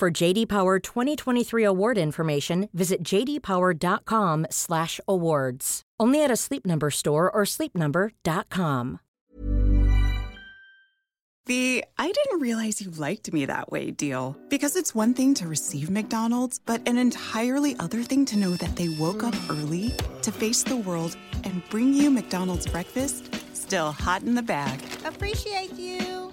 For JD Power 2023 award information, visit jdpower.com/awards. Only at a Sleep Number store or sleepnumber.com. The I didn't realize you liked me that way deal. Because it's one thing to receive McDonald's, but an entirely other thing to know that they woke up early to face the world and bring you McDonald's breakfast still hot in the bag. Appreciate you.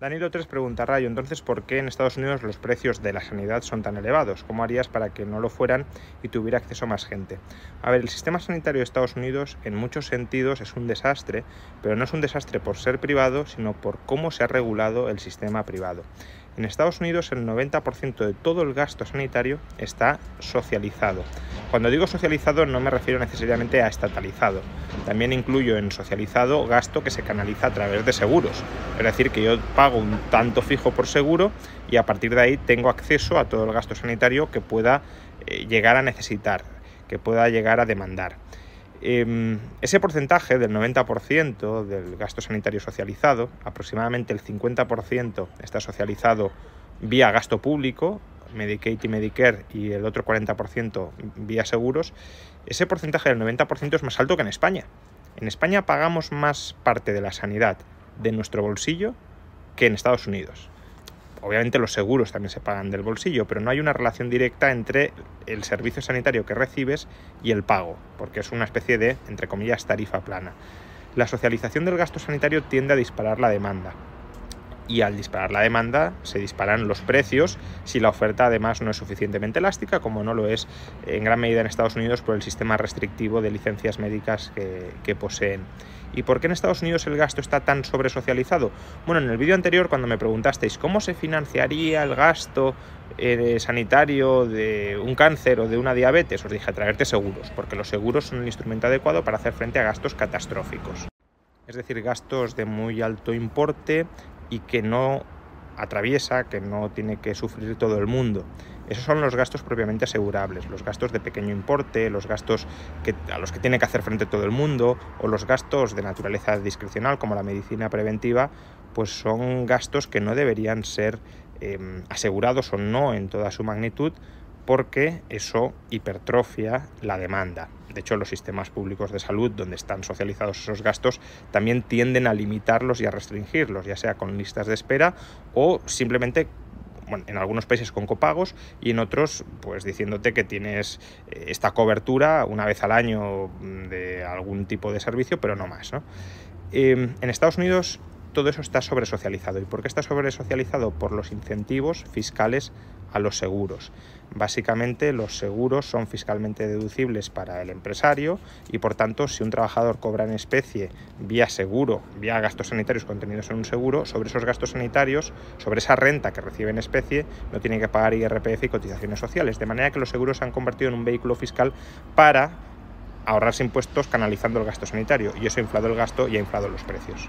Danilo 3 pregunta, Rayo, entonces, ¿por qué en Estados Unidos los precios de la sanidad son tan elevados? ¿Cómo harías para que no lo fueran y tuviera acceso más gente? A ver, el sistema sanitario de Estados Unidos en muchos sentidos es un desastre, pero no es un desastre por ser privado, sino por cómo se ha regulado el sistema privado. En Estados Unidos el 90% de todo el gasto sanitario está socializado. Cuando digo socializado no me refiero necesariamente a estatalizado. También incluyo en socializado gasto que se canaliza a través de seguros. Es decir, que yo pago un tanto fijo por seguro y a partir de ahí tengo acceso a todo el gasto sanitario que pueda eh, llegar a necesitar, que pueda llegar a demandar. Eh, ese porcentaje del 90% del gasto sanitario socializado, aproximadamente el 50% está socializado vía gasto público, Medicaid y Medicare, y el otro 40% vía seguros, ese porcentaje del 90% es más alto que en España. En España pagamos más parte de la sanidad de nuestro bolsillo que en Estados Unidos. Obviamente los seguros también se pagan del bolsillo, pero no hay una relación directa entre el servicio sanitario que recibes y el pago, porque es una especie de, entre comillas, tarifa plana. La socialización del gasto sanitario tiende a disparar la demanda. Y al disparar la demanda se disparan los precios si la oferta además no es suficientemente elástica, como no lo es en gran medida en Estados Unidos por el sistema restrictivo de licencias médicas que, poseen. ¿Y por qué en Estados Unidos el gasto está tan sobresocializado? Bueno, en el vídeo anterior cuando me preguntasteis cómo se financiaría el gasto eh, sanitario de un cáncer o de una diabetes, os dije traerte seguros, porque los seguros son el instrumento adecuado para hacer frente a gastos catastróficos. Es decir, gastos de muy alto importe y que no atraviesa, que no tiene que sufrir todo el mundo. Esos son los gastos propiamente asegurables, los gastos de pequeño importe, los gastos a los que tiene que hacer frente todo el mundo, o los gastos de naturaleza discrecional, como la medicina preventiva, pues son gastos que no deberían ser eh, asegurados o no en toda su magnitud, porque eso hipertrofia la demanda. De hecho, los sistemas públicos de salud, donde están socializados esos gastos, también tienden a limitarlos y a restringirlos, ya sea con listas de espera o simplemente bueno, en algunos países con copagos y en otros pues diciéndote que tienes eh, esta cobertura una vez al año de algún tipo de servicio, pero no más. Eh, en Estados Unidos todo eso está sobresocializado. ¿Y por qué está sobresocializado? Por los incentivos fiscales a los seguros. Básicamente los seguros son fiscalmente deducibles para el empresario y por tanto si un trabajador cobra en especie vía seguro, vía gastos sanitarios contenidos en un seguro, sobre esos gastos sanitarios, sobre esa renta que recibe en especie, no tiene que pagar IRPF y cotizaciones sociales. De manera que los seguros se han convertido en un vehículo fiscal para ahorrarse impuestos canalizando el gasto sanitario y eso ha inflado el gasto y ha inflado los precios.